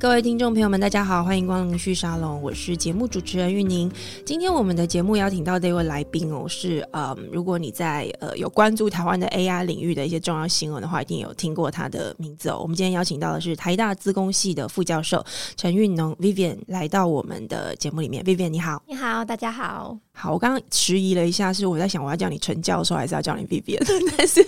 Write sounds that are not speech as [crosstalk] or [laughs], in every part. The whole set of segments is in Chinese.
各位听众朋友们，大家好，欢迎光临旭沙龙，我是节目主持人玉宁。今天我们的节目邀请到的一位来宾哦，是呃，如果你在呃有关注台湾的 AI 领域的一些重要新闻的话，一定有听过他的名字哦。我们今天邀请到的是台大资工系的副教授陈运农 Vivian 来到我们的节目里面。Vivian 你好，你好，大家好。好，我刚刚迟疑了一下，是我在想我要叫你陈教授还是要叫你 Vivian，[laughs] 但是。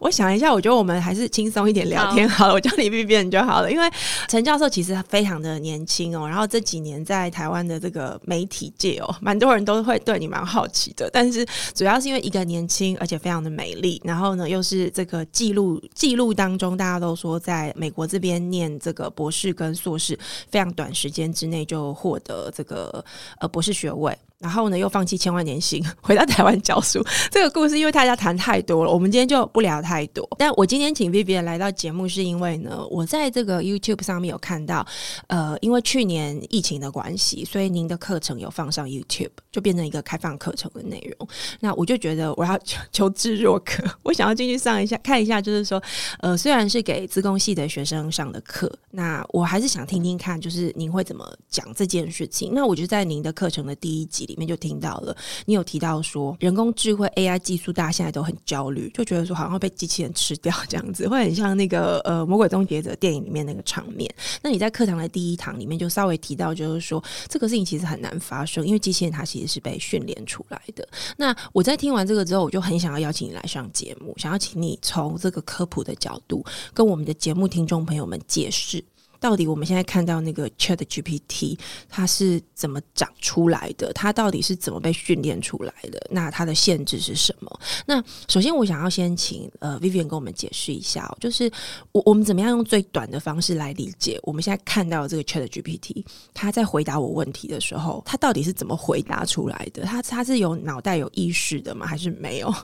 我想一下，我觉得我们还是轻松一点聊天好了。好，我叫你 Vivian 就好了。因为陈教授其实非常的年轻哦，然后这几年在台湾的这个媒体界哦，[laughs] 蛮多人都会对你蛮好奇的。但是主要是因为一个年轻，而且非常的美丽，然后呢又是这个记录记录当中，大家都说在美国这边念这个博士跟硕士，非常短时间之内就获得这个呃博士学位。然后呢，又放弃千万年薪，[laughs] 回到台湾教书。[laughs] 这个故事因为大家谈太多了，我们今天就不聊太多。但我今天请 Vivian 来到节目，是因为呢，我在这个 YouTube 上面有看到，呃，因为去年疫情的关系，所以您的课程有放上 YouTube，就变成一个开放课程的内容。那我就觉得我要求求知若渴，[laughs] 我想要进去上一下，看一下，就是说，呃，虽然是给资工系的学生上的课，那我还是想听听看，就是您会怎么讲这件事情。那我就在您的课程的第一集里。里面就听到了，你有提到说人工智慧 AI 技术，大家现在都很焦虑，就觉得说好像被机器人吃掉这样子，会很像那个呃《魔鬼终结者》电影里面那个场面。那你在课堂的第一堂里面就稍微提到，就是说这个事情其实很难发生，因为机器人它其实是被训练出来的。那我在听完这个之后，我就很想要邀请你来上节目，想要请你从这个科普的角度，跟我们的节目听众朋友们解释。到底我们现在看到那个 Chat GPT，它是怎么长出来的？它到底是怎么被训练出来的？那它的限制是什么？那首先，我想要先请呃 Vivian 跟我们解释一下，就是我我们怎么样用最短的方式来理解我们现在看到的这个 Chat GPT，它在回答我问题的时候，它到底是怎么回答出来的？它它是有脑袋有意识的吗？还是没有？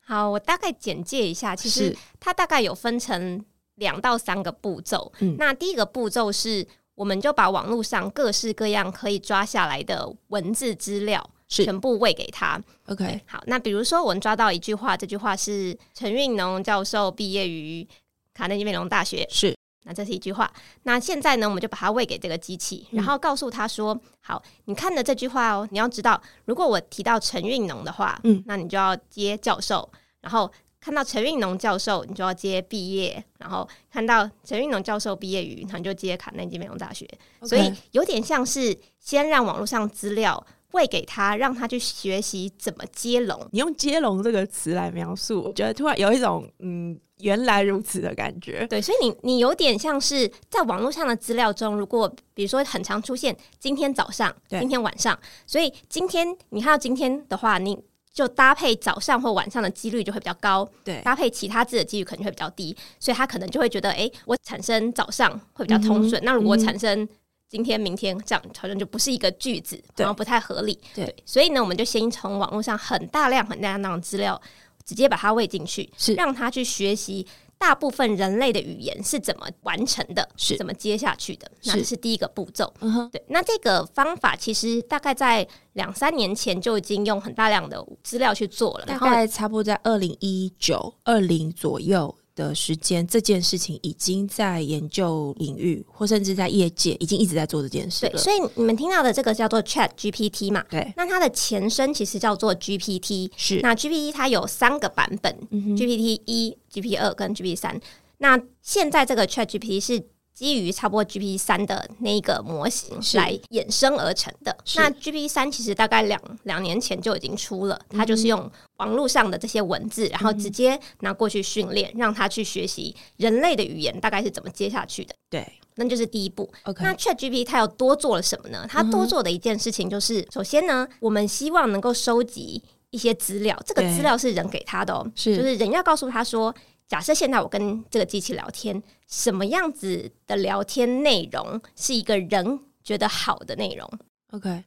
好，我大概简介一下，其实它大概有分成。两到三个步骤。嗯，那第一个步骤是，我们就把网络上各式各样可以抓下来的文字资料全部喂给他。OK，好，那比如说我们抓到一句话，这句话是陈运农教授毕业于卡内基梅隆大学。是，那这是一句话。那现在呢，我们就把它喂给这个机器，然后告诉他说：“嗯、好，你看的这句话哦，你要知道，如果我提到陈运农的话，嗯，那你就要接教授，然后。”看到陈运农教授，你就要接毕业；然后看到陈运农教授毕业于，那你就接卡内基梅隆大学。所以有点像是先让网络上资料喂给他，让他去学习怎么接龙。你用“接龙”这个词来描述，我觉得突然有一种嗯，原来如此的感觉。对，所以你你有点像是在网络上的资料中，如果比如说很常出现今天早上、今天晚上，所以今天你看到今天的话，你。就搭配早上或晚上的几率就会比较高，对，搭配其他字的几率可能会比较低，所以他可能就会觉得，哎、欸，我产生早上会比较通顺、嗯。那如果产生今天、明天这样，好像就不是一个句子，然后不太合理。对，对，所以呢，我们就先从网络上很大量、很大量的资料，直接把它喂进去，是让他去学习。大部分人类的语言是怎么完成的？是怎么接下去的？那这是第一个步骤。对。那这个方法其实大概在两三年前就已经用很大量的资料去做了，大概差不多在二零一九、二零左右。的时间，这件事情已经在研究领域，或甚至在业界已经一直在做这件事了。对，所以你们听到的这个叫做 Chat GPT 嘛？对。那它的前身其实叫做 GPT。是。那 GPT 它有三个版本，嗯，GPT 一、GPT 二跟 GPT 三。那现在这个 Chat GPT 是。基于差不多 GPT 三的那个模型来衍生而成的。那 GPT 三其实大概两两年前就已经出了，它就是用网络上的这些文字，然后直接拿过去训练，让它去学习人类的语言大概是怎么接下去的。对，那就是第一步。那 ChatGPT 它又多做了什么呢？它多做的一件事情就是，首先呢，我们希望能够收集一些资料，这个资料是人给他的哦，是就是人要告诉他说。假设现在我跟这个机器聊天，什么样子的聊天内容是一个人觉得好的内容？OK，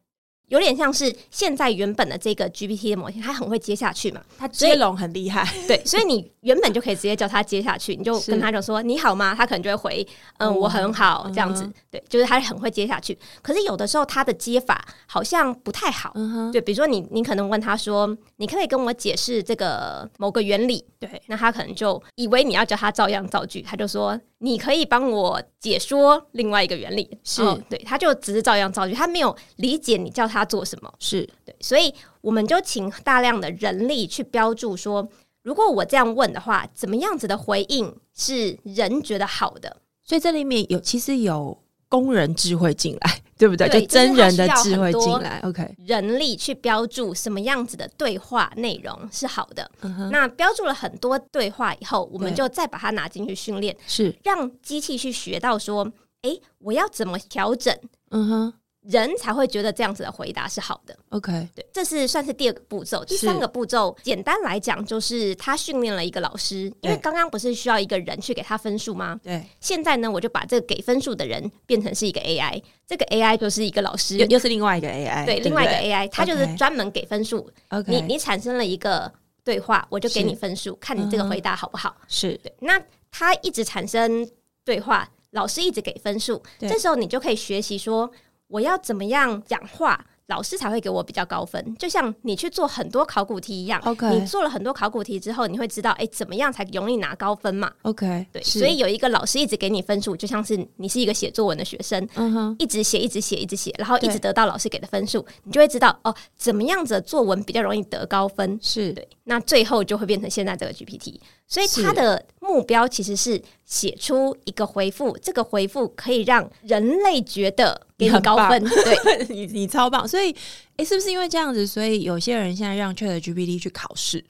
有点像是现在原本的这个 GPT 的模型，它很会接下去嘛，它接龙很厉害，[laughs] 对，所以你原本就可以直接叫它接下去，你就跟它就说你好吗？它可能就会回嗯、哦、我很好这样子，嗯、对，就是它很会接下去。可是有的时候它的接法好像不太好，嗯、对，比如说你你可能问他说，你可以跟我解释这个某个原理，对，那他可能就以为你要叫他照样造句，他就说你可以帮我解说另外一个原理，是、哦、对，他就只是照样造句，他没有理解你叫他。做什么？是对，所以我们就请大量的人力去标注说，如果我这样问的话，怎么样子的回应是人觉得好的？所以这里面有其实有工人智慧进来，对不对？对就真人的智慧进来，OK，人力去标注什么样子的对话内容是好的。嗯、那标注了很多对话以后，我们就再把它拿进去训练，是让机器去学到说，哎，我要怎么调整？嗯哼。人才会觉得这样子的回答是好的。OK，对，这是算是第二个步骤。第三个步骤，简单来讲就是他训练了一个老师，因为刚刚不是需要一个人去给他分数吗？对。现在呢，我就把这个给分数的人变成是一个 AI，这个 AI 就是一个老师，又又是另外一个 AI，对，另外一个 AI，他就是专门给分数。OK，你你产生了一个对话，我就给你分数，看你这个回答好不好？是对。那他一直产生对话，老师一直给分数，这时候你就可以学习说。我要怎么样讲话，老师才会给我比较高分？就像你去做很多考古题一样.你做了很多考古题之后，你会知道，哎，怎么样才容易拿高分嘛？OK，对，所以有一个老师一直给你分数，就像是你是一个写作文的学生，嗯哼，一直写，一直写，一直写，然后一直得到老师给的分数，你就会知道哦，怎么样子的作文比较容易得高分？是对，那最后就会变成现在这个 GPT。所以它的目标其实是写出一个回复，这个回复可以让人类觉得给你高分。[laughs] 对，你你超棒。所以，诶，是不是因为这样子，所以有些人现在让 ChatGPT 去考试，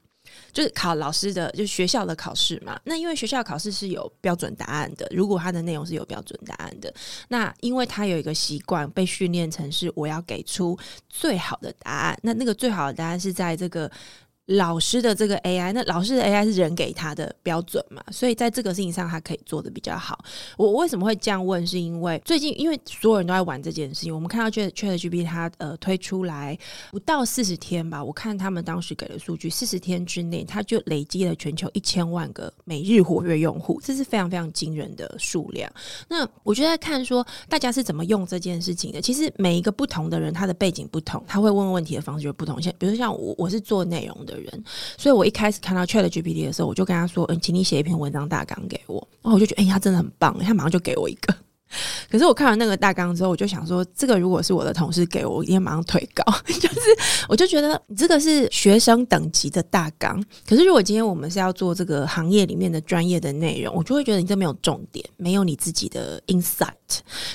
就是考老师的，就是学校的考试嘛？那因为学校考试是有标准答案的，如果它的内容是有标准答案的，那因为他有一个习惯被训练成是我要给出最好的答案，那那个最好的答案是在这个。老师的这个 AI，那老师的 AI 是人给他的标准嘛？所以在这个事情上，他可以做得比较好。我为什么会这样问？是因为最近因为所有人都在玩这件事情，我们看到 ChatGPT 它呃推出来不到四十天吧，我看他们当时给的数据，四十天之内它就累积了全球一千万个每日活跃用户，这是非常非常惊人的数量。那我就在看说大家是怎么用这件事情的。其实每一个不同的人，他的背景不同，他会问问题的方式就不同。像比如像我，我是做内容的。的人，所以我一开始看到 ChatGPT 的时候，我就跟他说：“嗯，请你写一篇文章大纲给我。”然后我就觉得，哎、他真的很棒，他马上就给我一个。可是我看完那个大纲之后，我就想说，这个如果是我的同事给我，我一定马上退稿。[laughs] 就是，我就觉得你这个是学生等级的大纲。可是如果今天我们是要做这个行业里面的专业的内容，我就会觉得你这没有重点，没有你自己的 insight。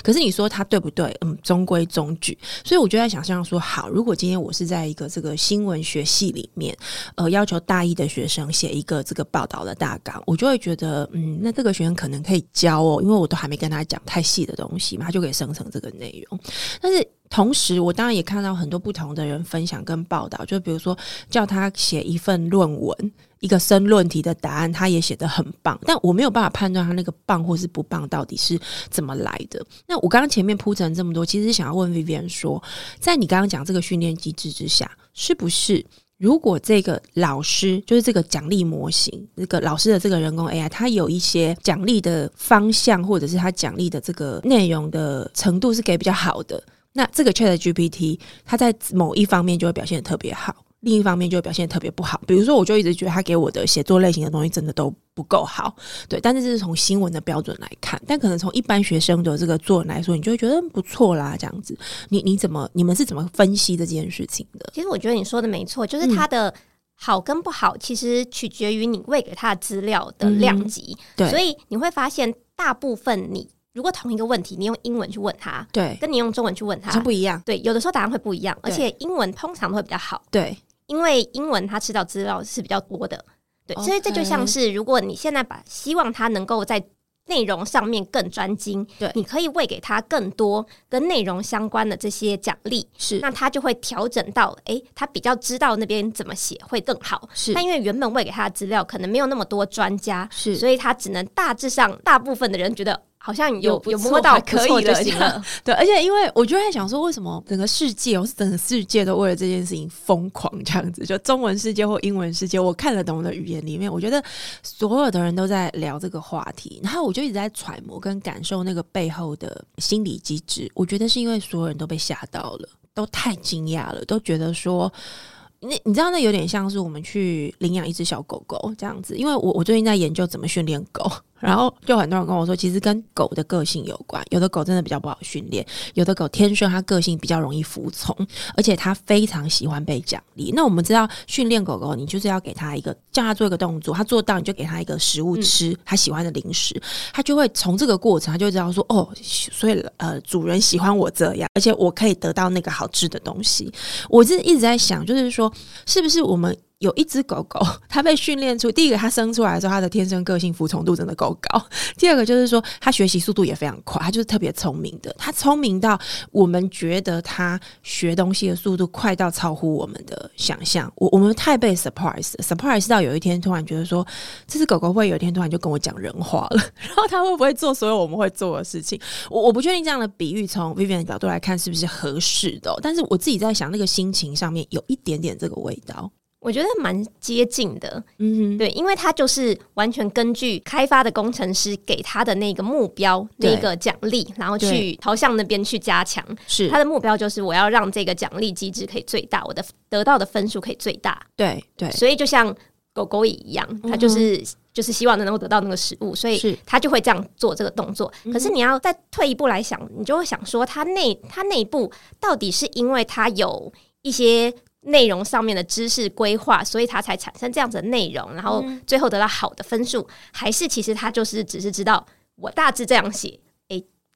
可是你说它对不对？嗯，中规中矩。所以我就在想象说，好，如果今天我是在一个这个新闻学系里面，呃，要求大一的学生写一个这个报道的大纲，我就会觉得，嗯，那这个学生可能可以教哦，因为我都还没跟他讲太。细的东西嘛，他就可以生成这个内容。但是同时，我当然也看到很多不同的人分享跟报道，就比如说叫他写一份论文，一个申论题的答案，他也写得很棒。但我没有办法判断他那个棒或是不棒到底是怎么来的。那我刚刚前面铺陈这么多，其实是想要问 Vivian 说，在你刚刚讲这个训练机制之下，是不是？如果这个老师就是这个奖励模型，这个老师的这个人工 AI，它有一些奖励的方向，或者是它奖励的这个内容的程度是给比较好的，那这个 ChatGPT 它在某一方面就会表现的特别好。另一方面就会表现特别不好，比如说，我就一直觉得他给我的写作类型的东西真的都不够好，对。但是这是从新闻的标准来看，但可能从一般学生的这个作文来说，你就会觉得不错啦，这样子。你你怎么你们是怎么分析这件事情的？其实我觉得你说的没错，就是他的好跟不好，其实取决于你喂给他的资料的量级。嗯、对，所以你会发现，大部分你。如果同一个问题，你用英文去问他，对，跟你用中文去问他，是不一样。对，有的时候答案会不一样，而且英文通常都会比较好。对，因为英文他吃到资料是比较多的。对，所以这就像是，如果你现在把希望他能够在内容上面更专精，对，你可以喂给他更多跟内容相关的这些奖励，是，那他就会调整到，哎、欸，他比较知道那边怎么写会更好。是，但因为原本喂给他的资料可能没有那么多专家，是，所以他只能大致上大部分的人觉得。好像有有摸到可以就行了。[laughs] 对，而且因为我就在想说，为什么整个世界，我是整个世界都为了这件事情疯狂这样子？就中文世界或英文世界，我看得懂的语言里面，我觉得所有的人都在聊这个话题，然后我就一直在揣摩跟感受那个背后的心理机制。我觉得是因为所有人都被吓到了，都太惊讶了，都觉得说。那你知道，那有点像是我们去领养一只小狗狗这样子，因为我我最近在研究怎么训练狗。然后就很多人跟我说，其实跟狗的个性有关。有的狗真的比较不好训练，有的狗天生它个性比较容易服从，而且它非常喜欢被奖励。那我们知道，训练狗狗，你就是要给它一个，叫它做一个动作，它做到你就给它一个食物吃，它喜欢的零食，它就会从这个过程，它就知道说，哦，所以呃，主人喜欢我这样，而且我可以得到那个好吃的东西。我是一直在想，就是说，是不是我们？有一只狗狗，[laughs] 它被训练出第一个，它生出来的时候，它的天生个性服从度真的够高。[laughs] 第二个就是说，它学习速度也非常快，它就是特别聪明的。它聪明到我们觉得它学东西的速度快到超乎我们的想象。我我们太被 surprise，surprise 到有一天突然觉得说，这只狗狗会有一天突然就跟我讲人话了。[laughs] 然后它会不会做所有我们会做的事情？我我不确定这样的比喻从 Vivian 的角度来看是不是合适的。但是我自己在想，那个心情上面有一点点这个味道。我觉得蛮接近的，嗯哼，对，因为他就是完全根据开发的工程师给他的那个目标、那个奖励，然后去朝向那边去加强。是他的目标就是我要让这个奖励机制可以最大，我的得到的分数可以最大。对对，所以就像狗狗也一样，他就是、嗯、就是希望能够得到那个食物，所以他就会这样做这个动作。可是你要再退一步来想，你就会想说，他内他内部到底是因为他有一些。内容上面的知识规划，所以他才产生这样子的内容，然后最后得到好的分数，还是其实他就是只是知道我大致这样写。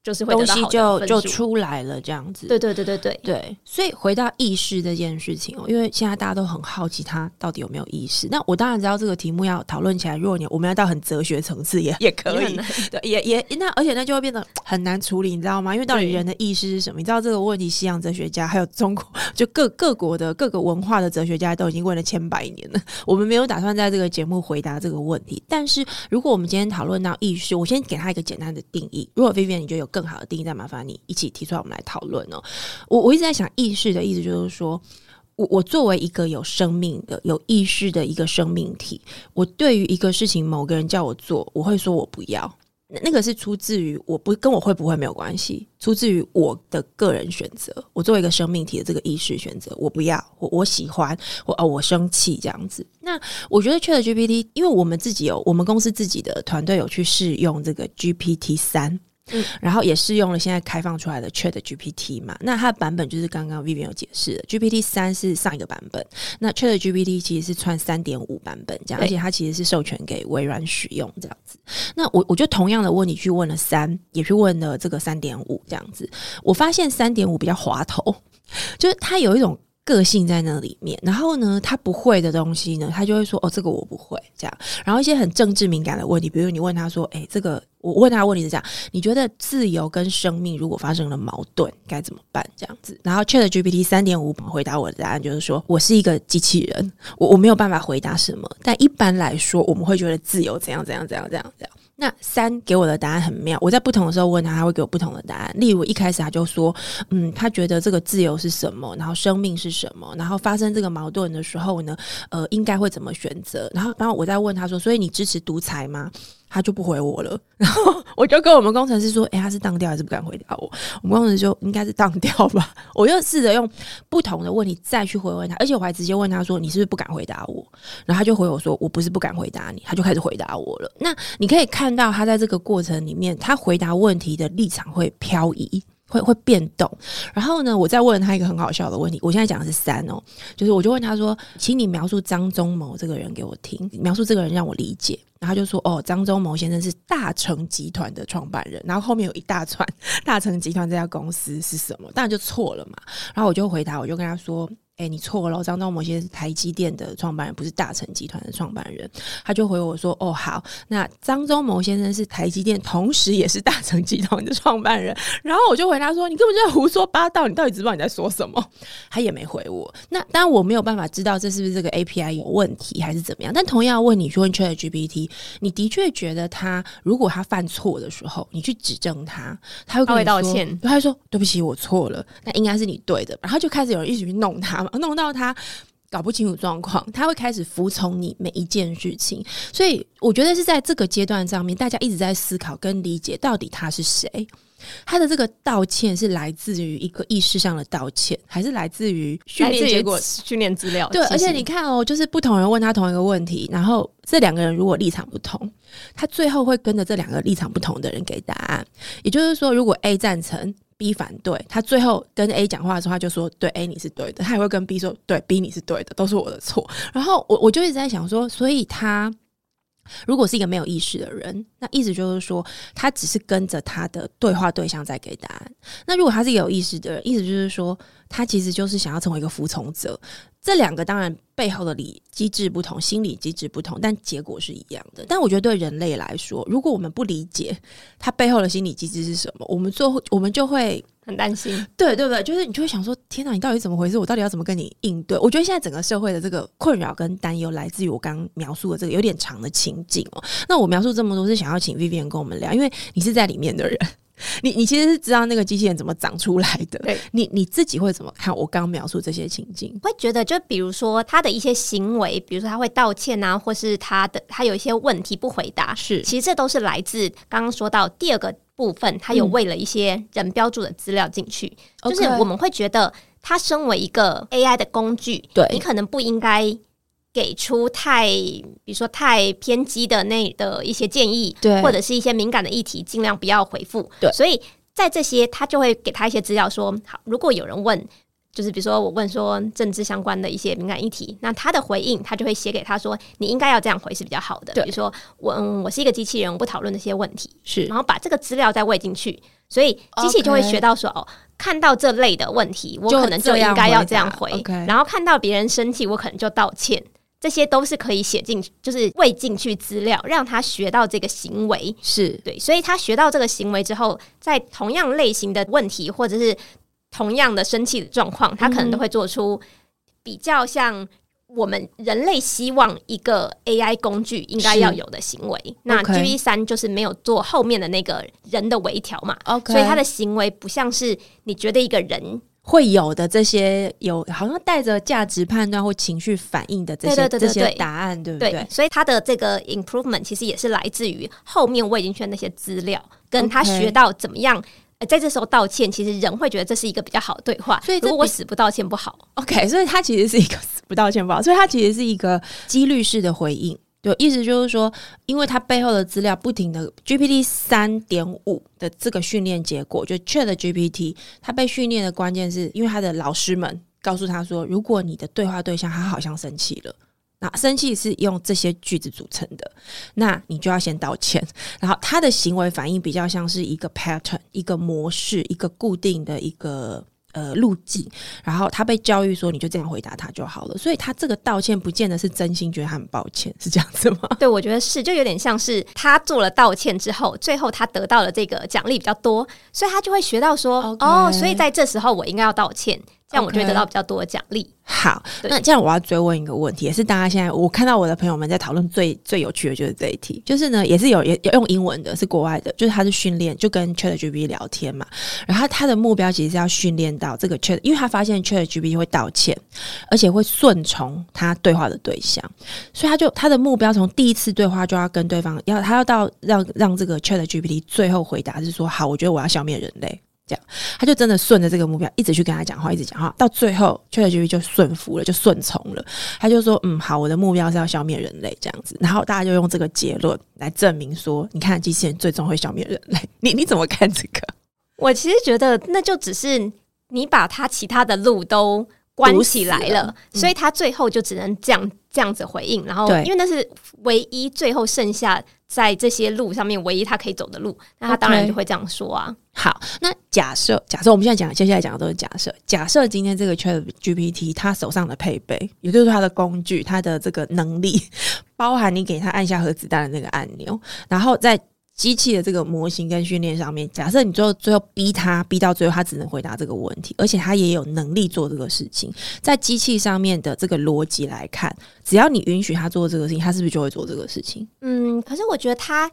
就是会东西就就出来了，这样子。对对对对对对。所以回到意识这件事情哦，因为现在大家都很好奇他到底有没有意识。那我当然知道这个题目要讨论起来，如果你我们要到很哲学层次也 [laughs] 也可以，对，也也那而且那就会变得很难处理，你知道吗？因为到底人的意识是什么？你知道这个问题，西洋哲学家还有中国就各 [laughs] 各国的各个文化的哲学家都已经问了千百年了。我们没有打算在这个节目回答这个问题。但是如果我们今天讨论到意识，我先给他一个简单的定义。如果 Vivian 你觉得有更好的定义，再麻烦你一起提出来，我们来讨论哦。我我一直在想，意识的意思就是说，我我作为一个有生命的、有意识的一个生命体，我对于一个事情，某个人叫我做，我会说我不要。那个是出自于我不跟我会不会没有关系，出自于我的个人选择。我作为一个生命体的这个意识选择，我不要，我我喜欢，我哦我生气这样子。那我觉得 ChatGPT，因为我们自己有，我们公司自己的团队有去试用这个 GPT 三。嗯，然后也适用了现在开放出来的 Chat GPT 嘛，那它的版本就是刚刚 Vivian 有解释的，GPT 三是上一个版本，那 Chat GPT 其实是穿三点五版本这样，而且它其实是授权给微软使用这样子。那我我就同样的问题去问了三，也去问了这个三点五这样子，我发现三点五比较滑头，就是它有一种。个性在那里面，然后呢，他不会的东西呢，他就会说：“哦，这个我不会。”这样，然后一些很政治敏感的问题，比如你问他说：“诶，这个我问他问题是这样，你觉得自由跟生命如果发生了矛盾，该怎么办？”这样子，然后 ChatGPT 三点五回答我的答案就是说：“我是一个机器人，我我没有办法回答什么，但一般来说，我们会觉得自由怎样怎样怎样怎样怎样。”那三给我的答案很妙，我在不同的时候问他，他会给我不同的答案。例如一开始他就说，嗯，他觉得这个自由是什么，然后生命是什么，然后发生这个矛盾的时候呢，呃，应该会怎么选择？然后，然后我再问他说，所以你支持独裁吗？他就不回我了，然后我就跟我们工程师说：“诶，他是当掉还是不敢回答我？”我们工程师就应该是当掉吧。我又试着用不同的问题再去回问他，而且我还直接问他说：“你是不是不敢回答我？”然后他就回我说：“我不是不敢回答你。”他就开始回答我了。那你可以看到他在这个过程里面，他回答问题的立场会漂移。会会变动，然后呢，我再问他一个很好笑的问题。我现在讲的是三哦，就是我就问他说，请你描述张忠谋这个人给我听，描述这个人让我理解。然后就说，哦，张忠谋先生是大成集团的创办人，然后后面有一大串 [laughs] 大成集团这家公司是什么？当然就错了嘛。然后我就回答，我就跟他说，哎、欸，你错了，张忠谋先生是台积电的创办人，不是大成集团的创办人。他就回我说：“哦，好，那张忠谋先生是台积电，同时也是大成集团的创办人。”然后我就回答说：“你根本就在胡说八道，你到底知不知道你在说什么？”他也没回我。那当然我没有办法知道这是不是这个 API 有问题还是怎么样。但同样问你说 ChatGPT，你的确觉得他如果他犯错的时候，你去指正他，他会跟你道歉，他会说：“对不起，我错了，那应该是你对的。”然后就开始有人一直去弄他。弄到他搞不清楚状况，他会开始服从你每一件事情，所以我觉得是在这个阶段上面，大家一直在思考跟理解到底他是谁，他的这个道歉是来自于一个意识上的道歉，还是来自于训练结果、训练资料？对，而且你看哦，就是不同人问他同一个问题，然后这两个人如果立场不同，他最后会跟着这两个立场不同的人给答案。也就是说，如果 A 赞成。B 反对，他最后跟 A 讲话的时候，他就说：“对 A 你是对的。”他也会跟 B 说：“对 B 你是对的，都是我的错。”然后我我就一直在想说，所以他如果是一个没有意识的人，那意思就是说，他只是跟着他的对话对象在给答案。那如果他是一个有意识的人，意思就是说，他其实就是想要成为一个服从者。这两个当然背后的理机制不同，心理机制不同，但结果是一样的。但我觉得对人类来说，如果我们不理解他背后的心理机制是什么，我们做 [laughs] 我们就会很担心。对对不对？就是你就会想说：天哪，你到底怎么回事？我到底要怎么跟你应对？我觉得现在整个社会的这个困扰跟担忧，来自于我刚刚描述的这个有点长的情景哦。那我描述这么多，是想要请 Vivian 跟我们聊，因为你是在里面的人。你你其实是知道那个机器人怎么长出来的，对，你你自己会怎么看我刚描述这些情境？会觉得就比如说他的一些行为，比如说他会道歉啊，或是他的他有一些问题不回答，是，其实这都是来自刚刚说到第二个部分，他有为了一些人标注的资料进去，嗯，就是我们会觉得他身为一个 AI 的工具，对，你可能不应该。给出太，比如说太偏激的那的一些建议，对，或者是一些敏感的议题，尽量不要回复。对，所以在这些，他就会给他一些资料说，说好，如果有人问，就是比如说我问说政治相关的一些敏感议题，那他的回应，他就会写给他说，你应该要这样回是比较好的。对，比如说我，嗯，我是一个机器人，我不讨论那些问题，是，然后把这个资料再喂进去，所以机器就会学到说.哦，看到这类的问题，我可能就应该要这样回.然后看到别人生气，我可能就道歉。这些都是可以写进，就是喂进去资料，让他学到这个行为是对，所以他学到这个行为之后，在同样类型的问题或者是同样的生气的状况，他可能都会做出比较像我们人类希望一个 AI 工具应该要有的行为。那 GPT 三就是没有做后面的那个人的微调嘛.所以他的行为不像是你觉得一个人。会有的这些有好像带着价值判断或情绪反应的这些这些答案，对不对？对，所以他的这个 improvement 其实也是来自于后面我已经学那些资料，跟他学到怎么样、呃、在这时候道歉。其实人会觉得这是一个比较好的对话，所以如果我死不道歉不好。OK，所以他其实是一个死不道歉不好，所以他其实是一个几率式的回应。对，意思就是说，因为它背后的资料不停的 GPT 三点五的这个训练结果，就 Chat GPT，它被训练的关键是因为他的老师们告诉他说，如果你的对话对象他好像生气了，那生气是用这些句子组成的，那你就要先道歉，然后他的行为反应比较像是一个 pattern，一个模式，一个固定的一个。呃，路径，然后他被教育说，你就这样回答他就好了。所以他这个道歉不见得是真心觉得他很抱歉，是这样子吗？[laughs] 对，我觉得是，就有点像是他做了道歉之后，最后他得到了这个奖励比较多，所以他就会学到说哦，所以在这时候我应该要道歉。这样我就会得到比较多的奖励。好，那这样我要追问一个问题，也是大家现在我看到我的朋友们在讨论最最有趣的就是这一题，就是呢，也是有也有用英文的，是国外的，就是他是训练，就跟 ChatGPT 聊天嘛，然后他的目标其实是要训练到这个 Chat，因为他发现 ChatGPT 会道歉，而且会顺从他对话的对象，所以他就他的目标从第一次对话就要跟对方要他要到让让这个 ChatGPT 最后回答是说好，我觉得我要消灭人类。这样，他就真的顺着这个目标一直去跟他讲话，一直讲话，到最后 ChatGPT 就顺服了，就顺从了。他就说：“嗯，好，我的目标是要消灭人类，这样子。”然后大家就用这个结论来证明说：“你看，机器人最终会消灭人类。”你你怎么看这个？我其实觉得，那就只是你把他其他的路都关起来了，了所以他最后就只能这样这样子回应。然后，因为那是唯一最后剩下在这些路上面唯一他可以走的路，那他当然就会这样说啊。Okay. 好，那假设假设我们现在讲接下来讲的都是假设，假设今天这个 Chat GPT 他手上的配备，也就是他的工具，他的这个能力，包含你给他按下核子弹的那个按钮，然后在。机器的这个模型跟训练上面，假设你最后最后逼他逼到最后，他只能回答这个问题，而且他也有能力做这个事情。在机器上面的这个逻辑来看，只要你允许他做这个事情，他是不是就会做这个事情？嗯，可是我觉得他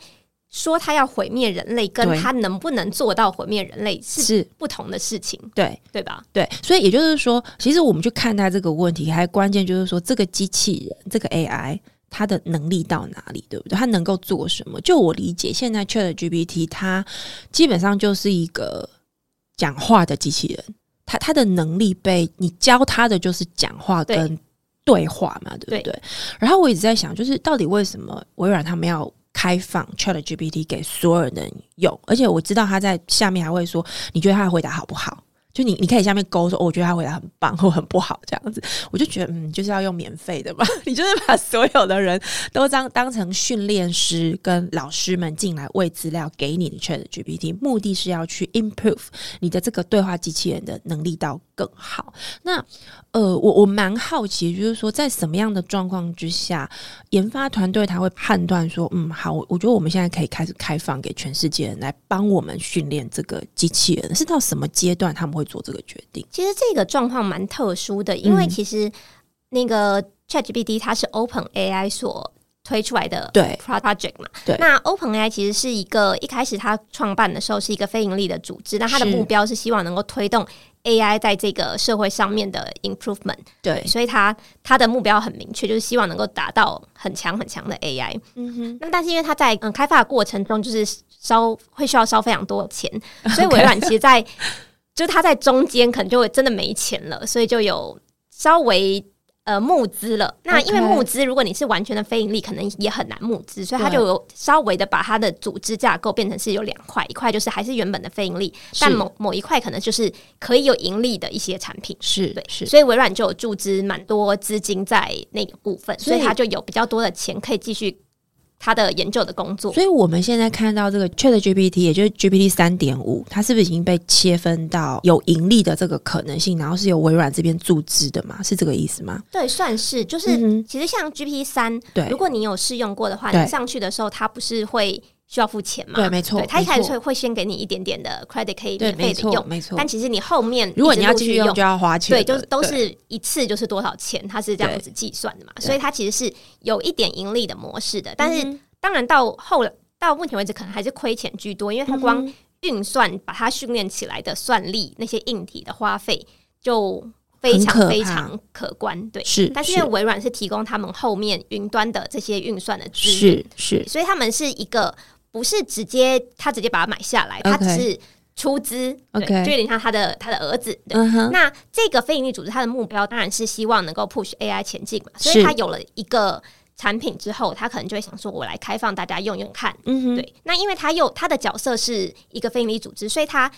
说他要毁灭人类，跟他能不能做到毁灭人类是不同的事情，对对吧？对，所以也就是说，其实我们去看待这个问题，还关键就是说，这个机器人，这个 AI。他的能力到哪里，对不对？他能够做什么？就我理解，现在 ChatGPT 它基本上就是一个讲话的机器人。他他的能力被你教他的就是讲话跟对话嘛，对，对不对？然后我一直在想，就是到底为什么微软他们要开放 ChatGPT 给所有人用？而且我知道他在下面还会说，你觉得他的回答好不好？就你，你可以下面勾说，哦，我觉得他回答很棒或很不好这样子，我就觉得，嗯，就是要用免费的嘛，[laughs] 你就是把所有的人都当当成训练师跟老师们进来喂资料给你的 ChatGPT，目的是要去 improve 你的这个对话机器人的能力到更好。那呃，我我蛮好奇，就是说在什么样的状况之下，研发团队他会判断说，嗯，好，我我觉得我们现在可以开始开放给全世界人来帮我们训练这个机器人，是到什么阶段他们会？做这个决定，其实这个状况蛮特殊的，因为其实那个 ChatGPT 它是 Open AI 所推出来的对 project 嘛，对。那 Open AI 其实是一个一开始它创办的时候是一个非盈利的组织，那它的目标是希望能够推动 AI 在这个社会上面的 improvement，对。所以它它的目标很明确，就是希望能够达到很强很强的 AI。嗯哼。那但是因为它在嗯开发的过程中，就是烧会需要烧非常多的钱，[laughs] 所以微软其实，在就他在中间可能就会真的没钱了，所以就有稍微呃募资了。那因为募资，如果你是完全的非盈利，可能也很难募资，所以他就有稍微的把它的组织架构变成是有两块，一块就是还是原本的非盈利，但某某一块可能就是可以有盈利的一些产品。是对，是。所以微软就有注资蛮多资金在那个部分，所以他就有比较多的钱可以继续。他的研究的工作，所以我们现在看到这个 ChatGPT，也就是 GPT 三点五，它是不是已经被切分到有盈利的这个可能性，然后是由微软这边注资的嘛？是这个意思吗？对，算是。就是、嗯、其实像 GPT 三，对，如果你有试用过的话，你上去的时候，它不是会需要付钱嘛？对，没错。他一开始会会先给你一点点的 credit 可以免费的用，没错。但其实你后面如果你要继续用，就要花钱。对，就是都是一次就是多少钱，它是这样子计算的嘛。所以它其实是有一点盈利的模式的，但是。嗯当然，到后来到目前为止，可能还是亏钱居多，因为它光运算把它训练起来的算力，那些硬体的花费就非常非常可观。对，是。但是因为微软是提供他们后面云端的这些运算的资源，是是，所以他们是一个不是直接他直接把它买下来，他只是出资，OK，就有点像他的他的儿子。对。那这个非营利组织，它的目标当然是希望能够 push AI 前进嘛，所以它有了一个。产品之后，他可能就会想说：“我来开放大家用用看。”对。那因为他又他的角色是一个非营利组织，所以他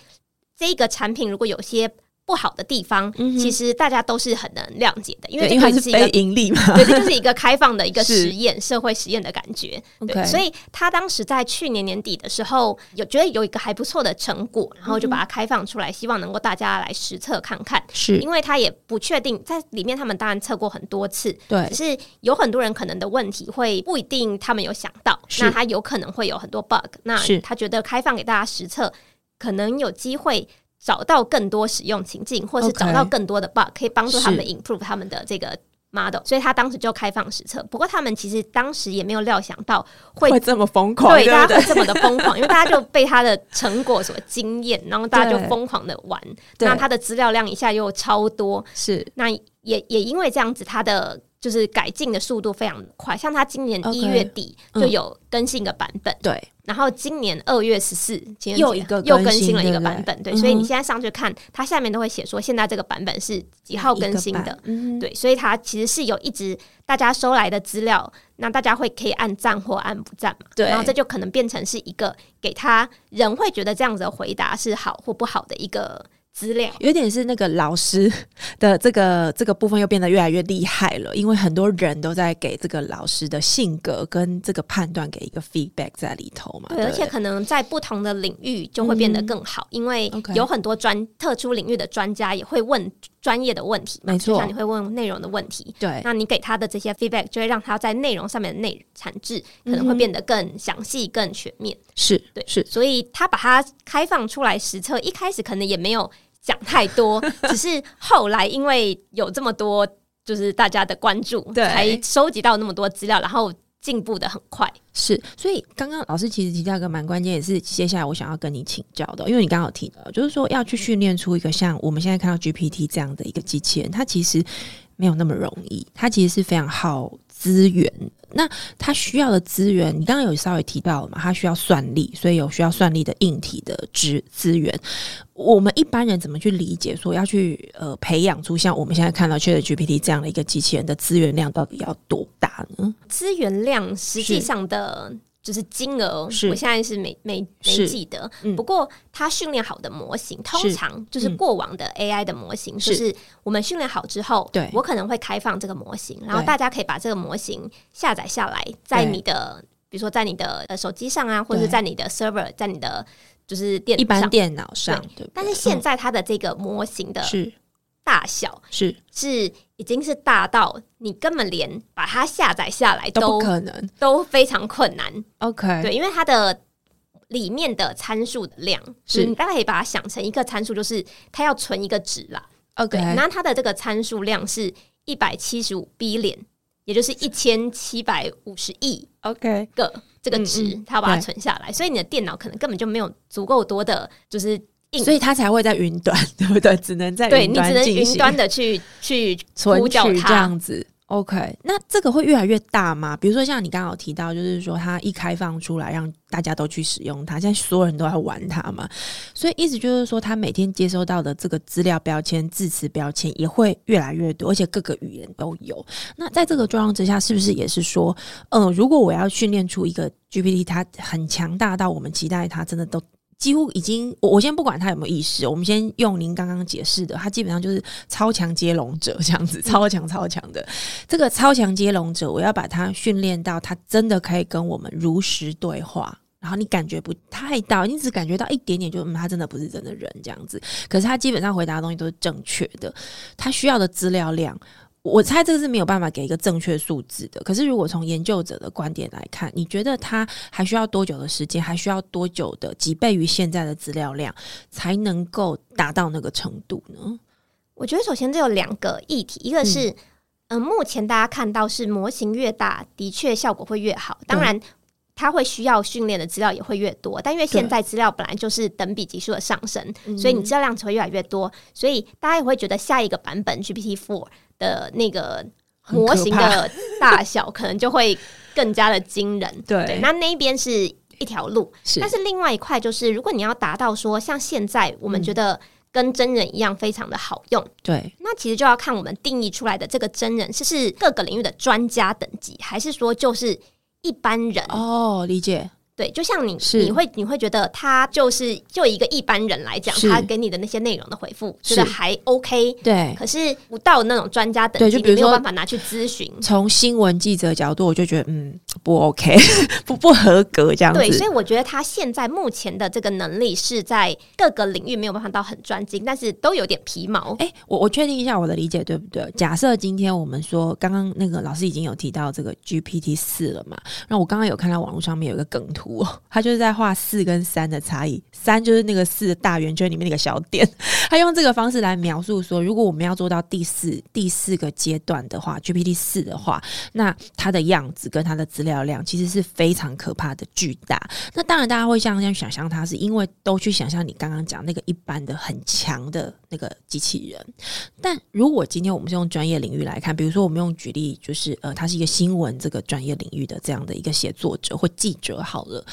这个产品如果有些。不好的地方，其实大家都是很能谅解的，因为这是一个盈利嘛，[laughs] 对，这就是一个开放的一个 [laughs] 实验，社会实验的感觉。对，所以他当时在去年年底的时候，有觉得有一个还不错的成果，然后就把它开放出来，希望能够大家来实测看看。是，因为他也不确定在里面，他们当然测过很多次，对，只是有很多人可能的问题会不一定他们有想到，那他有可能会有很多 bug，那他觉得开放给大家实测，可能有机会。找到更多使用情境，或是找到更多的 bug，可以帮助他们 improve 他们的这个 model，所以他当时就开放实测。不过他们其实当时也没有料想到会，会这么疯狂，对，大家会这么的疯狂，因为大家 [laughs] 就被他的成果所惊艳，然后大家就疯狂的玩。那他的资料量一下又超多，是。那也也因为这样子，他的。就是改进的速度非常快，像他今年一月底就有更新一个版本，对、okay, 嗯，然后今年二月十四又一个又更新了一个版本，对，对，对，所以你现在上去看，它下面都会写说现在这个版本是几号更新的，嗯，对，所以它其实是有一直大家收来的资料，那大家会可以按赞或按不赞嘛，对，然后这就可能变成是一个给他人会觉得这样子的回答是好或不好的一个。资料有点是那个老师的这个这个部分又变得越来越厉害了，因为很多人都在给这个老师的性格跟这个判断给一个 feedback 在里头嘛。对，对，而且可能在不同的领域就会变得更好，嗯、因为有很多专特殊领域的专家也会问专业的问题，没错，就像你会问内容的问题。对，那你给他的这些 feedback 就会让他在内容上面的内产制可能会变得更详细、更全面。是对，是，所以他把它开放出来实测，一开始可能也没有。讲太多，[laughs] 只是后来因为有这么多，就是大家的关注，对，才收集到那么多资料，然后进步的很快。是，所以刚刚老师其实提到一个蛮关键，也是接下来我想要跟你请教的，因为你刚好提到，就是说要去训练出一个像我们现在看到 GPT 这样的一个机器人，它其实没有那么容易，它其实是非常耗资源。那它需要的资源，你刚刚有稍微提到了嘛？它需要算力，所以有需要算力的硬体的资资源。我们一般人怎么去理解说要去呃培养出像我们现在看到 [laughs] ChatGPT 这样的一个机器人的资源量到底要多大呢？资源量实际上的。就是金额，我现在是没没没记得。嗯、不过，它训练好的模型，通常就是过往的 AI 的模型，是。就是我们训练好之后，对。我可能会开放这个模型，然后大家可以把这个模型下载下来，在你的比如说在你的呃手机上啊，或者在你的 server，在你的就是电一般电脑上。对，对，但是现在它的这个模型的是。大小是。是已经是大到你根本连把它下载下来都，可能，都非常困难。OK，对，因为它的里面的参数的量是。你大概可以把它想成一个参数，就是它要存一个值啦。OK，那它的这个参数量是一百七十五 billion，也就是一千七百五十亿 OK 个这个值，嗯嗯它要把它存下来，所以你的电脑可能根本就没有足够多的，就是。所以它才会在云端，对不对？只能在对，你只能云端的去 [laughs] 去存取这样子。OK，那这个会越来越大吗？比如说像你刚刚有提到，就是说它一开放出来，让大家都去使用它，现在所有人都在玩它嘛。所以意思就是说，它每天接收到的这个资料标签、字词标签也会越来越多，而且各个语言都有。那在这个状况之下，是不是也是说，嗯、呃，如果我要训练出一个 GPT，它很强大到我们期待它真的都。几乎已经，我我先不管他有没有意识，我们先用您刚刚解释的，他基本上就是超强接龙者这样子，超强超强的。这个超强接龙者，我要把他训练到他真的可以跟我们如实对话，然后你感觉不太到，你只感觉到一点点就，就嗯，他真的不是真的人这样子，可是他基本上回答的东西都是正确的，他需要的资料量。我猜这个是没有办法给一个正确数字的。可是，如果从研究者的观点来看，你觉得他还需要多久的时间，还需要多久的几倍于现在的资料量，才能够达到那个程度呢？我觉得首先这有两个议题，一个是，嗯、呃，目前大家看到是模型越大，的确效果会越好。当然，它会需要训练的资料也会越多。但因为现在资料本来就是等比级数的上升，所以你资料量只会越来越多。所以大家也会觉得下一个版本 GPT Four。的那个模型的大小可能就会更加的惊人，对，对，那那边是一条路，是，但是另外一块就是，如果你要达到说像现在我们觉得跟真人一样非常的好用，对、嗯，那其实就要看我们定义出来的这个真人是是各个领域的专家等级，还是说就是一般人？哦，理解。对，就像你，你会你会觉得他就是就一个一般人来讲，他给你的那些内容的回复，觉得还 OK。对，可是不到那种专家等级，就比如说没有办法拿去咨询。从新闻记者角度，我就觉得嗯，不 OK，[laughs] 不不合格这样子。对，所以我觉得他现在目前的这个能力是在各个领域没有办法到很专精，但是都有点皮毛。哎，我我确定一下我的理解对不对？假设今天我们说，刚刚那个老师已经有提到这个 GPT 四了嘛？那我刚刚有看到网络上面有一个梗图。图他就是在画四跟三的差异，三就是那个四的大圆圈里面那个小点。他用这个方式来描述说，如果我们要做到第四第四个阶段的话，GPT 四的话，那它的样子跟它的资料量其实是非常可怕的巨大。那当然，大家会像这样想象它，是因为都去想象你刚刚讲那个一般的很强的那个机器人。但如果今天我们是用专业领域来看，比如说我们用举例，就是呃，他是一个新闻这个专业领域的这样的一个写作者或记者，好了。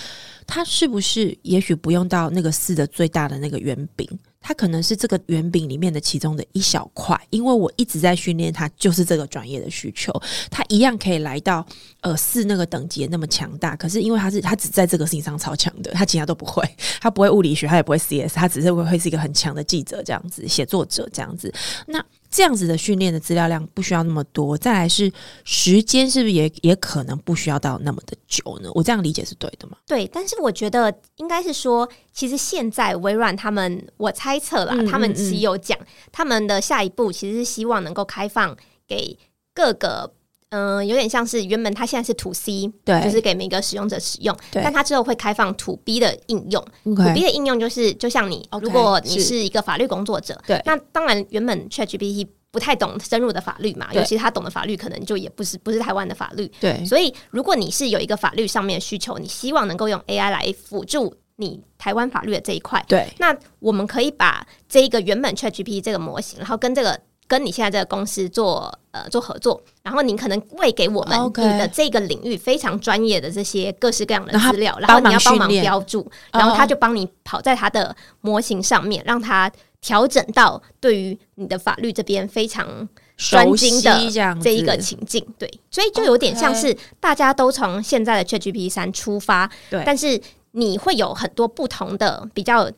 他是不是也许不用到那个四的最大的那个圆饼，它可能是这个圆饼里面的其中的一小块，因为我一直在训练它，就是这个专业的需求，它一样可以来到呃四那个等级那么强大。可是因为他是他只在这个事情上超强的，他其他都不会，他不会物理学，他也不会 CS，他只是会会是一个很强的记者这样子，写作者这样子。那这样子的训练的资料量不需要那么多，再来是时间是不是也也可能不需要到那么的久呢？我这样理解是对的吗？对，但是我觉得应该是说，其实现在微软他们，我猜测啦，嗯嗯嗯他们其实有讲，他们的下一步其实是希望能够开放给各个，嗯、呃，有点像是原本它现在是 To C，对，就是给每个使用者使用，对，但它之后会开放 To B 的应用，To B 的应用就是就像你，okay, 如果你是。一个法律工作者，对，那当然原本 ChatGPT。不太懂深入的法律嘛，尤其他懂的法律可能就也不是不是台湾的法律。对，所以如果你是有一个法律上面的需求，你希望能够用 AI 来辅助你台湾法律的这一块，对，那我们可以把这一个原本 ChatGPT 这个模型，然后跟这个跟你现在这个公司做呃做合作，然后您可能喂给我们你的这个领域非常专业的这些各式各样的资料，然后你要帮忙标注，然后他就帮你跑在他的模型上面，让他。调整到对于你的法律这边非常专精的这一个情境，对，所以就有点像是大家都从现在的 ChatGPT 三出发，对，但是你会有很多不同的比较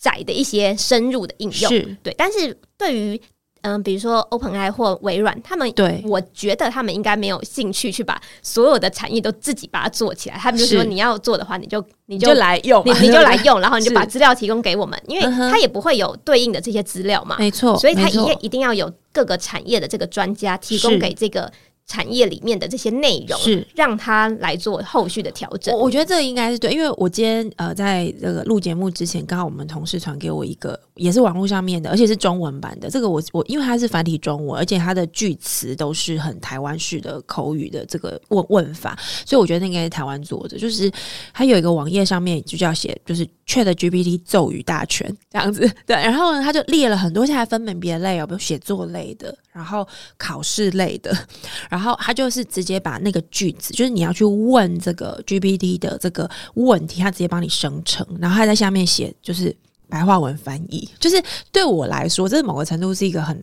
窄的一些深入的应用，对，但是对于。嗯，比如说 OpenAI 或微软，他们对，我觉得他们应该没有兴趣去把所有的产业都自己把它做起来。他们就说，你要做的话，你就你就，来用，你你就来用，[laughs] 然后你就把资料提供给我们，因为他也不会有对应的这些资料嘛。没错，所以他一一定要有各个产业的这个专家提供给这个。产业里面的这些内容是让他来做后续的调整。我我觉得这个应该是对，因为我今天呃在这个录节目之前，刚好我们同事传给我一个也是网络上面的，而且是中文版的。这个我我因为它是繁体中文，而且它的句词都是很台湾式的口语的这个问问法，所以我觉得那应该是台湾做的。就是它有一个网页上面就叫写就是 ChatGPT 咒语大全这样子，[laughs] 对。然后呢，他就列了很多，现在分门别类，哦，比如写作类的，然后考试类的。[laughs] 然后他就是直接把那个句子，就是你要去问这个 GPT 的这个问题，他直接帮你生成，然后他在下面写，就是白话文翻译。就是对我来说，这是某个程度是一个很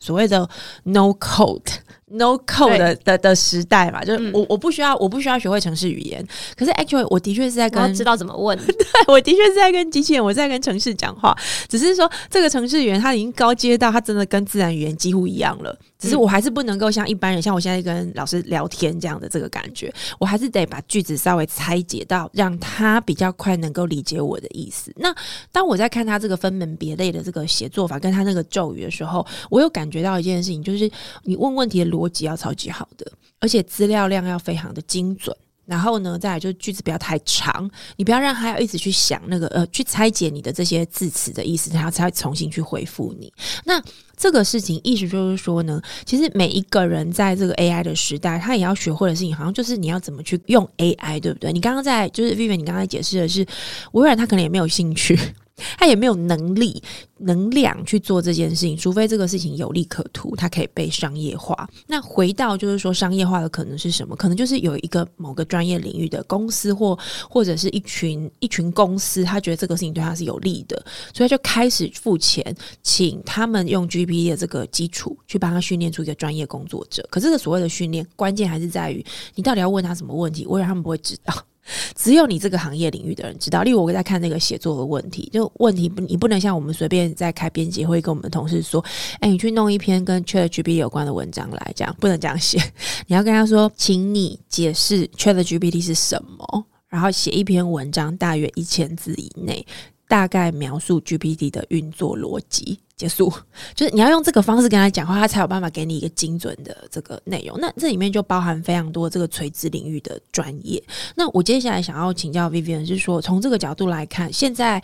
所谓的 no code。No code 的的的时代嘛，就是我我不需要我不需要学会城市语言，可是 actually 我的确是在跟知道怎么问，[laughs] 对，我的确是在跟机器人，我在跟城市讲话，只是说这个城市语言它已经高阶到它真的跟自然语言几乎一样了，只是我还是不能够像一般人，像我现在跟老师聊天这样的这个感觉，我还是得把句子稍微拆解到让他比较快能够理解我的意思。那当我在看他这个分门别类的这个写作法跟他那个咒语的时候，我有感觉到一件事情，就是你问问题的逻辑要超级好的，而且资料量要非常的精准。然后呢，再来就是句子不要太长，你不要让他要一直去想那个呃，去拆解你的这些字词的意思，他才会重新去回复你。那这个事情意思就是说呢，其实每一个人在这个 AI 的时代，他也要学会的事情，好像就是你要怎么去用 AI，对不对？你刚刚在就是 Vivian，你刚刚解释的是微软，他可能也没有兴趣。他也没有能力、能量去做这件事情，除非这个事情有利可图，它可以被商业化。那回到就是说，商业化的可能是什么？可能就是有一个某个专业领域的公司，或或者是一群一群公司，他觉得这个事情对他是有利的，所以他就开始付钱，请他们用 GPT 的这个基础去帮他训练出一个专业工作者。可这个所谓的训练，关键还是在于你到底要问他什么问题，我以为他们不会知道。[laughs] 只有你这个行业领域的人知道。例如，我在看那个写作的问题，就问题不，你不能像我们随便在开编辑会跟我们的同事说：“哎，你去弄一篇跟 ChatGPT 有关的文章来。”这样不能这样写。[laughs] 你要跟他说：“请你解释 ChatGPT 是什么，然后写一篇文章，大约一千字以内，大概描述 GPT 的运作逻辑。”结束，[laughs] 就是你要用这个方式跟他讲话，他才有办法给你一个精准的这个内容。那这里面就包含非常多这个垂直领域的专业。那我接下来想要请教 Vivian 是说，从这个角度来看，现在。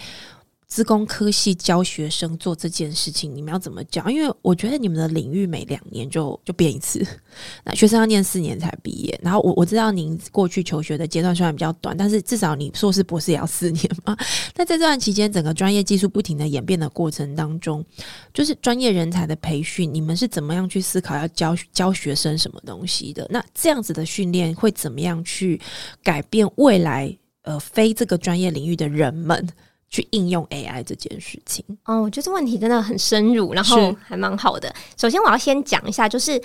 资工科系教学生做这件事情，你们要怎么教？因为我觉得你们的领域每两年就就变一次，[laughs] 那学生要念四年才毕业。然后我我知道您过去求学的阶段虽然比较短，但是至少你硕士博士也要四年嘛。[laughs] 那在这段期间，整个专业技术不停的演变的过程当中，就是专业人才的培训，你们是怎么样去思考要教教学生什么东西的？那这样子的训练会怎么样去改变未来呃非这个专业领域的人们？去应用 AI 这件事情？哦，我觉得这问题真的很深入，然后还蛮好的。首先，我要先讲一下，就是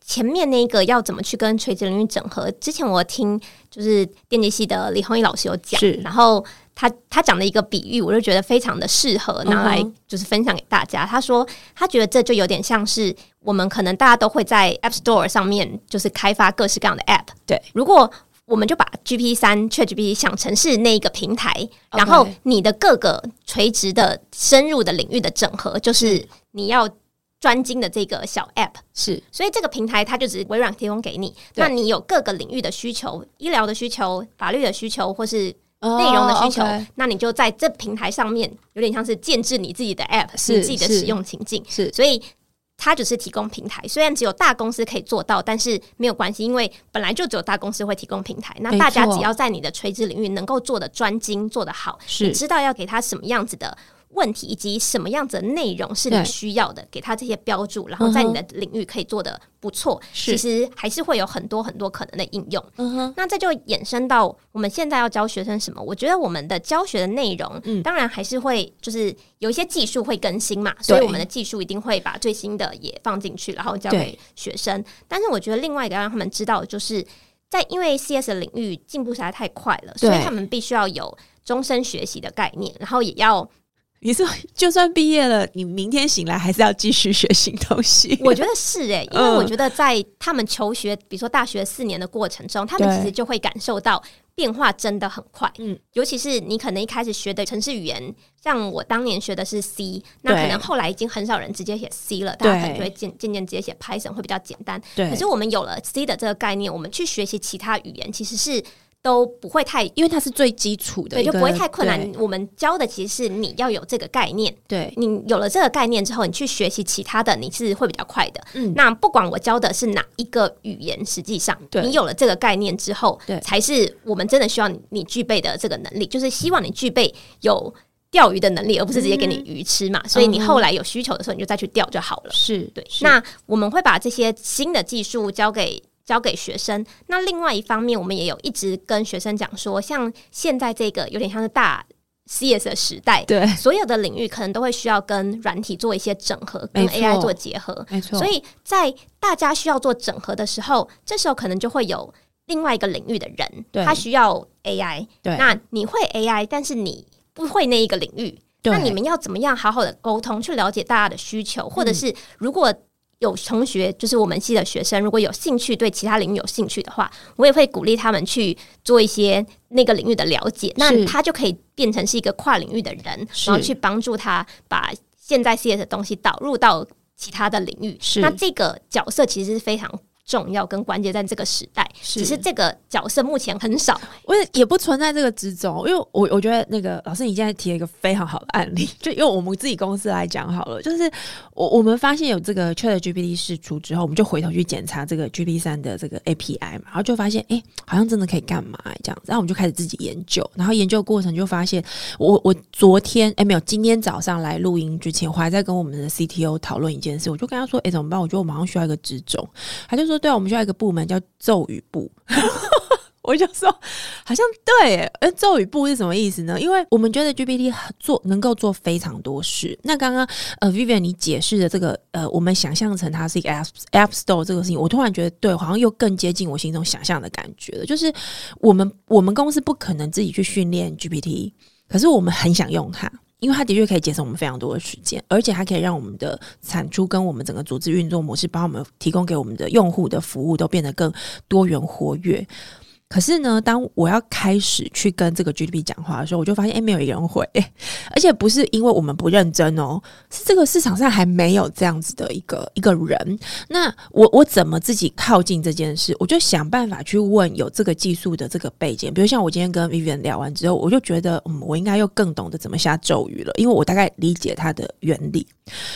前面那个要怎么去跟垂直领域整合。之前我听就是电机系的李宏毅老师有讲，然后。他他讲的一个比喻，我就觉得非常的适合拿来就是分享给大家。Uh. 他说，他觉得这就有点像是我们可能大家都会在 App Store 上面就是开发各式各样的 App。对，如果我们就把 GPT 三 ChatGPT 想成是那一个平台.然后你的各个垂直的深入的领域的整合，就是你要专精的这个小 App 是。所以这个平台它就只是微软提供给你，那你有各个领域的需求，医疗的需求、法律的需求，或是。内容的需求，oh, 那你就在这平台上面，有点像是建置你自己的 App，是你自己的使用情境。是，所以它只是提供平台，虽然只有大公司可以做到，但是没有关系，因为本来就只有大公司会提供平台。那大家只要在你的垂直领域能够做的专精、做得好，你知道要给他什么样子的。问题以及什么样子的内容是你需要的，给他这些标注，然后在你的领域可以做的不错，其实还是会有很多很多可能的应用。那这就衍生到我们现在要教学生什么？我觉得我们的教学的内容，当然还是会就是有一些技术会更新嘛，所以我们的技术一定会把最新的也放进去，然后教给学生。但是我觉得另外一个要让他们知道，就是在因为 CS 的领域进步实在太快了，所以他们必须要有终身学习的概念，然后也要。你说，[laughs] 就算毕业了，你明天醒来还是要继续学新东西？[laughs] 我觉得是诶、欸，[laughs] 因为我觉得在他们求学，比如说大学四年的过程中，他们其实就会感受到变化真的很快。嗯，尤其是你可能一开始学的城市语言，像我当年学的是 C，那可能后来已经很少人直接写 C 了，大家可能就会渐渐渐直接写 Python 会比较简单。对，可是我们有了 C 的这个概念，我们去学习其他语言，其实是。都不会太，因为它是最基础的，对，就不会太困难。我们教的其实是你要有这个概念，对，你有了这个概念之后，你去学习其他的，你是会比较快的。嗯，那不管我教的是哪一个语言，实际上，你有了这个概念之后，对，才是我们真的需要你你具备的这个能力，就是希望你具备有钓鱼的能力，而不是直接给你鱼吃嘛。嗯，所以你后来有需求的时候，你就再去钓就好了。是对。那我们会把这些新的技术交给。教给学生。那另外一方面，我们也有一直跟学生讲说，像现在这个有点像是大 CS 的时代，对，所有的领域可能都会需要跟软体做一些整合，跟 AI 做结合。没错。所以在大家需要做整合的时候，这时候可能就会有另外一个领域的人，他需要 AI。对。那你会 AI，但是你不会那一个领域，那你们要怎么样好好的沟通，去了解大家的需求，或者是如果。有同学就是我们系的学生，如果有兴趣对其他领域有兴趣的话，我也会鼓励他们去做一些那个领域的了解。那他就可以变成是一个跨领域的人，然后去帮助他把现在系列的东西导入到其他的领域。是，那这个角色其实是非常。重要跟关键在这个时代，只是这个角色目前很少，我也也不存在这个之中。因为我我觉得那个老师，你现在提了一个非常好的案例，[laughs] 就用我们自己公司来讲好了，就是我我们发现有这个 ChatGPT 试出之后，我们就回头去检查这个 GPT 三的这个 API 嘛，然后就发现哎、欸，好像真的可以干嘛这样子，然后我们就开始自己研究，然后研究过程就发现，我我昨天哎、欸、没有，今天早上来录音之前，我还在跟我们的 CTO 讨论一件事，我就跟他说，哎、欸、怎么办？我觉得我马上需要一个职种，他就说。对，我们需要一个部门叫咒语部。[laughs] 我就说，好像对，哎，咒语部是什么意思呢？因为我们觉得 GPT 做能够做非常多事。那刚刚呃，Vivian 你解释的这个呃，我们想象成它是一个 App App Store 这个事情，我突然觉得对，好像又更接近我心中想象的感觉了。就是我们我们公司不可能自己去训练 GPT，可是我们很想用它。因为它的确可以节省我们非常多的时间，而且它可以让我们的产出跟我们整个组织运作模式，把我们提供给我们的用户的服务都变得更多元活跃。可是呢，当我要开始去跟这个 GDP 讲话的时候，我就发现，哎，没有一个人会，[laughs] 而且不是因为我们不认真哦，是这个市场上还没有这样子的一个一个人。那我我怎么自己靠近这件事？我就想办法去问有这个技术的这个背景，比如像我今天跟 Vivian 聊完之后，我就觉得，嗯，我应该又更懂得怎么下咒语了，因为我大概理解它的原理。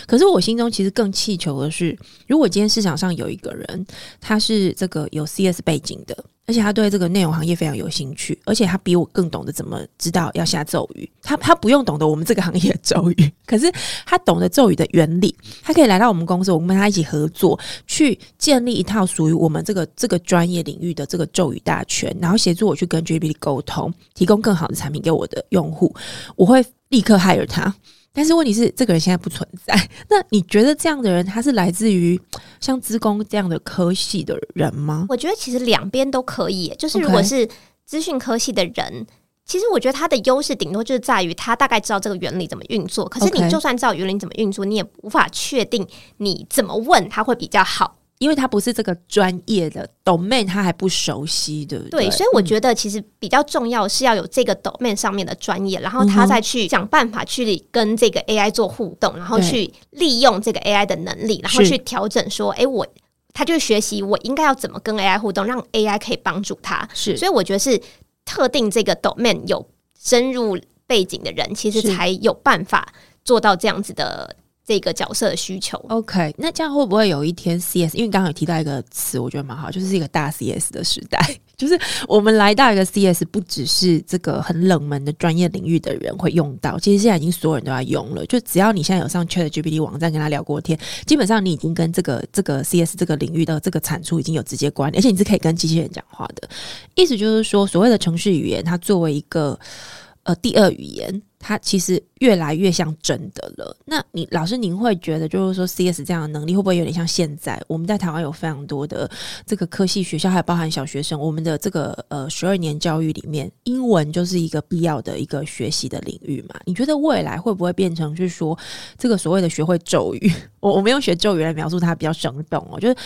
可是我心中其实更祈求的是，如果今天市场上有一个人，他是这个有 CS 背景的。而且他对这个内容行业非常有兴趣，而且他比我更懂得怎么知道要下咒语。他他不用懂得我们这个行业的咒语，[laughs] 可是他懂得咒语的原理。他可以来到我们公司，我们跟他一起合作，去建立一套属于我们这个这个专业领域的这个咒语大全，然后协助我去跟 GPT 沟通，提供更好的产品给我的用户。我会立刻 hire 他。但是问题是，这个人现在不存在。[laughs] 那你觉得这样的人，他是来自于 [tsk] 像资工这样的科系的人吗？我觉得其实两边都可以。就是如果是资讯科系的人.其实我觉得他的优势顶多就是在于他大概知道这个原理怎么运作。可是你就算知道原理怎么运作，你也无法确定你怎么问他会比较好。因为他不是这个专业的 domain，他还不熟悉，对不对？对，所以我觉得其实比较重要是要有这个 domain 上面的专业，然后他再去想办法去跟这个 AI 做互动，然后去利用这个 AI 的能力，然后去调整说，哎，我他就学习我应该要怎么跟 AI 互动，让 AI 可以帮助他。是，所以我觉得是特定这个 domain 有深入背景的人，其实才有办法做到这样子的。这个角色的需求，OK，那这样会不会有一天 CS？因为刚刚有提到一个词，我觉得蛮好，就是一个大 CS 的时代，[laughs] 就是我们来到一个 CS，不只是这个很冷门的专业领域的人会用到，其实现在已经所有人都要用了。就只要你现在有上 ChatGPT 网站跟他聊过天，基本上你已经跟这个这个 CS 这个领域的这个产出已经有直接关联，而且你是可以跟机器人讲话的。意思就是说，所谓的程序语言，它作为一个呃第二语言。它其实越来越像真的了。那你老师，您会觉得就是说，CS 这样的能力会不会有点像现在我们在台湾有非常多的这个科系学校，还有包含小学生，我们的这个呃十二年教育里面，英文就是一个必要的一个学习的领域嘛？你觉得未来会不会变成是说，这个所谓的学会咒语，[laughs] 我我们用学咒语来描述它比较生动哦，就是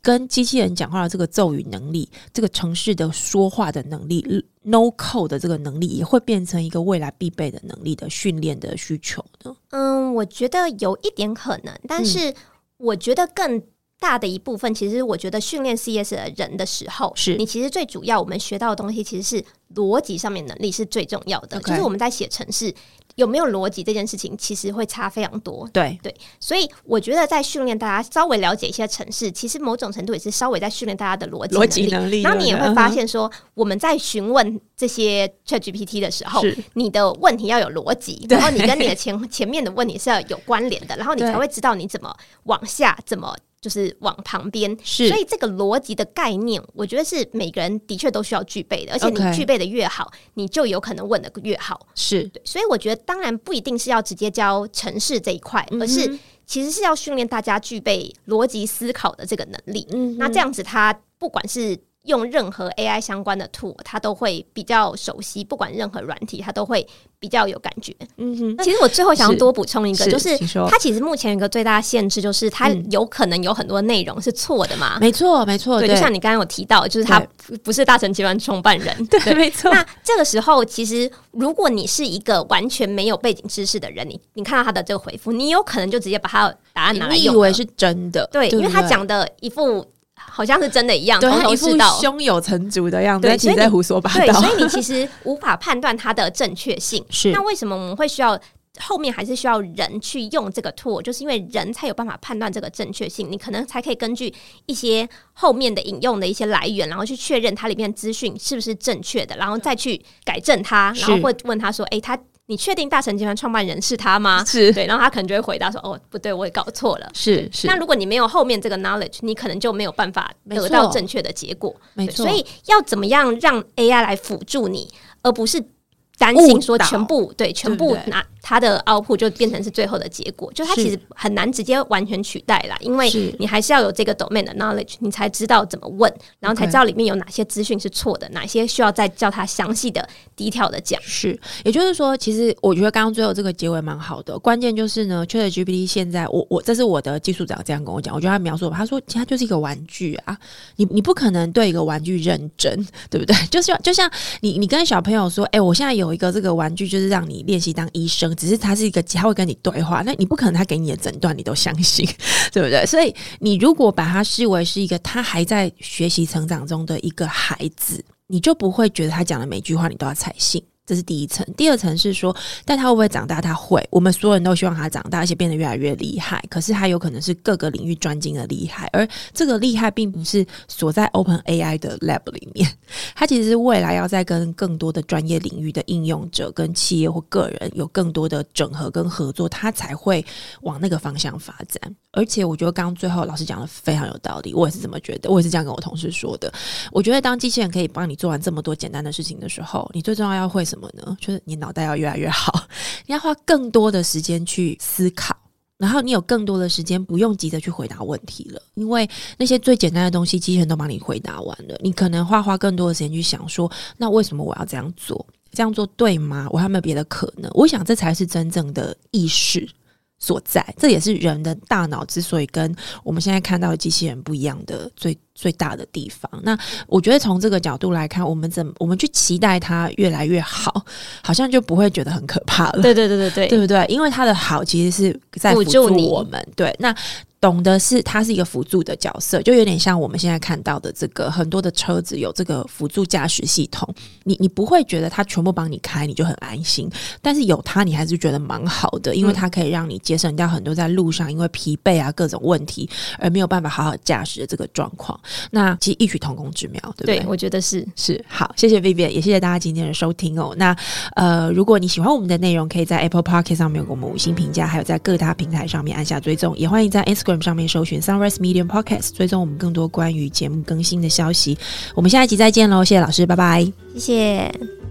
跟机器人讲话的这个咒语能力，这个城市的说话的能力，no code 的这个能力，也会变成一个未来必备的能力力。力的训练的需求呢？嗯，我觉得有一点可能，但是我觉得更大的一部分，其实我觉得训练 CS 的人的时候，是你其实最主要我们学到的东西，其实是逻辑上面能力是最重要的.就是我们在写程式。有没有逻辑这件事情，其实会差非常多。对对，所以我觉得在训练大家稍微了解一些城市，其实某种程度也是稍微在训练大家的逻辑逻辑能力。然后你也会发现说，我们在询问这些 ChatGPT 的时候，你的问题要有逻辑，然后你跟你的前 [laughs] 前面的问题是要有关联的，然后你才会知道你怎么往下怎么。就是往旁边，是，所以这个逻辑的概念，我觉得是每个人的确都需要具备的，而且你具备的越好.你就有可能问的越好。是对，所以我觉得当然不一定是要直接教城市这一块，嗯、而是其实是要训练大家具备逻辑思考的这个能力。嗯，那这样子，他不管是。用任何 AI 相关的 tool，他都会比较熟悉。不管任何软体，他都会比较有感觉。嗯哼。其实我最后想要多补充一个，是就是它其实目前有一个最大的限制，就是它有可能有很多内容是错的嘛。没错，没错。对，就像你刚刚有提到，就是他不是大成集团创办人。[laughs] 对，没错。那这个时候，其实如果你是一个完全没有背景知识的人，你你看到他的这个回复，你有可能就直接把他的答案拿来用，以为是真的。对，因为他讲的一副。好像是真的一样，头头是道，胸有成竹的样子，对，其实在胡说八道。对，所以你其实无法判断它的正确性。[laughs] 是，那为什么我们会需要后面还是需要人去用这个 tool？就是因为人才有办法判断这个正确性，你可能才可以根据一些后面的引用的一些来源，然后去确认它里面资讯是不是正确的，然后再去改正它，然后会问他说：“哎，他。”你确定大成集团创办人是他吗？是对，然后他可能就会回答说：“哦，不对，我也搞错了。”是是。那如果你没有后面这个 knowledge，你可能就没有办法得到正确的结果。没错。所以要怎么样让 AI 来辅助你，而不是担心说全部对全部拿。它的 output 就变成是最后的结果，就它其实很难直接完全取代啦，因为你还是要有这个 domain 的 knowledge，你才知道怎么问，然后才知道里面有哪些资讯是错的，哪些需要再叫他详细的、detail 的讲。是，也就是说，其实我觉得刚刚最后这个结尾蛮好的，关键就是呢，ChatGPT 现在我我这是我的技术长这样跟我讲，我觉得他描述，他说其实它就是一个玩具啊，你你不可能对一个玩具认真，对不对？[laughs] 就是就像你你跟小朋友说，哎、欸，我现在有一个这个玩具，就是让你练习当医生。只是他是一个，他会跟你对话，那你不可能他给你的诊断你都相信，[laughs] 对不对？所以你如果把他视为是一个他还在学习成长中的一个孩子，你就不会觉得他讲的每句话你都要采信。这是第一层，第二层是说，但他会不会长大？他会，我们所有人都希望他长大，而且变得越来越厉害。可是他有可能是各个领域专精的厉害，而这个厉害并不是锁在 Open AI 的 Lab 里面，他其实是未来要再跟更多的专业领域的应用者、跟企业或个人有更多的整合跟合作，他才会往那个方向发展。而且我觉得刚刚最后老师讲的非常有道理，我也是这么觉得，我也是这样跟我同事说的。我觉得当机器人可以帮你做完这么多简单的事情的时候，你最重要要会什么？么呢？就是你脑袋要越来越好，[laughs] 你要花更多的时间去思考，然后你有更多的时间不用急着去回答问题了，因为那些最简单的东西，机器人都帮你回答完了。你可能花花更多的时间去想说，那为什么我要这样做？这样做对吗？我还有没有别的可能？我想这才是真正的意识所在，这也是人的大脑之所以跟我们现在看到的机器人不一样的最最大的地方。那我觉得从这个角度来看，我们怎么我们去期待它越来越好，好像就不会觉得很可怕了。对对对对对，对不对？因为它的好其实是在辅助我们。对，那。懂得是它是一个辅助的角色，就有点像我们现在看到的这个很多的车子有这个辅助驾驶系统，你你不会觉得它全部帮你开，你就很安心。但是有它，你还是觉得蛮好的，因为它可以让你节省掉很多在路上因为疲惫啊各种问题而没有办法好好驾驶的这个状况。那其实异曲同工之妙，对不对？对，我觉得是是好，谢谢 Vivian，也谢谢大家今天的收听哦。那呃，如果你喜欢我们的内容，可以在 Apple Podcast 上面给我们五星评价，还有在各大平台上面按下追踪，也欢迎在 Instagram。上面搜寻 Sunrise Medium Podcast，追踪我们更多关于节目更新的消息。我们下一集再见喽，谢谢老师，拜拜，谢谢。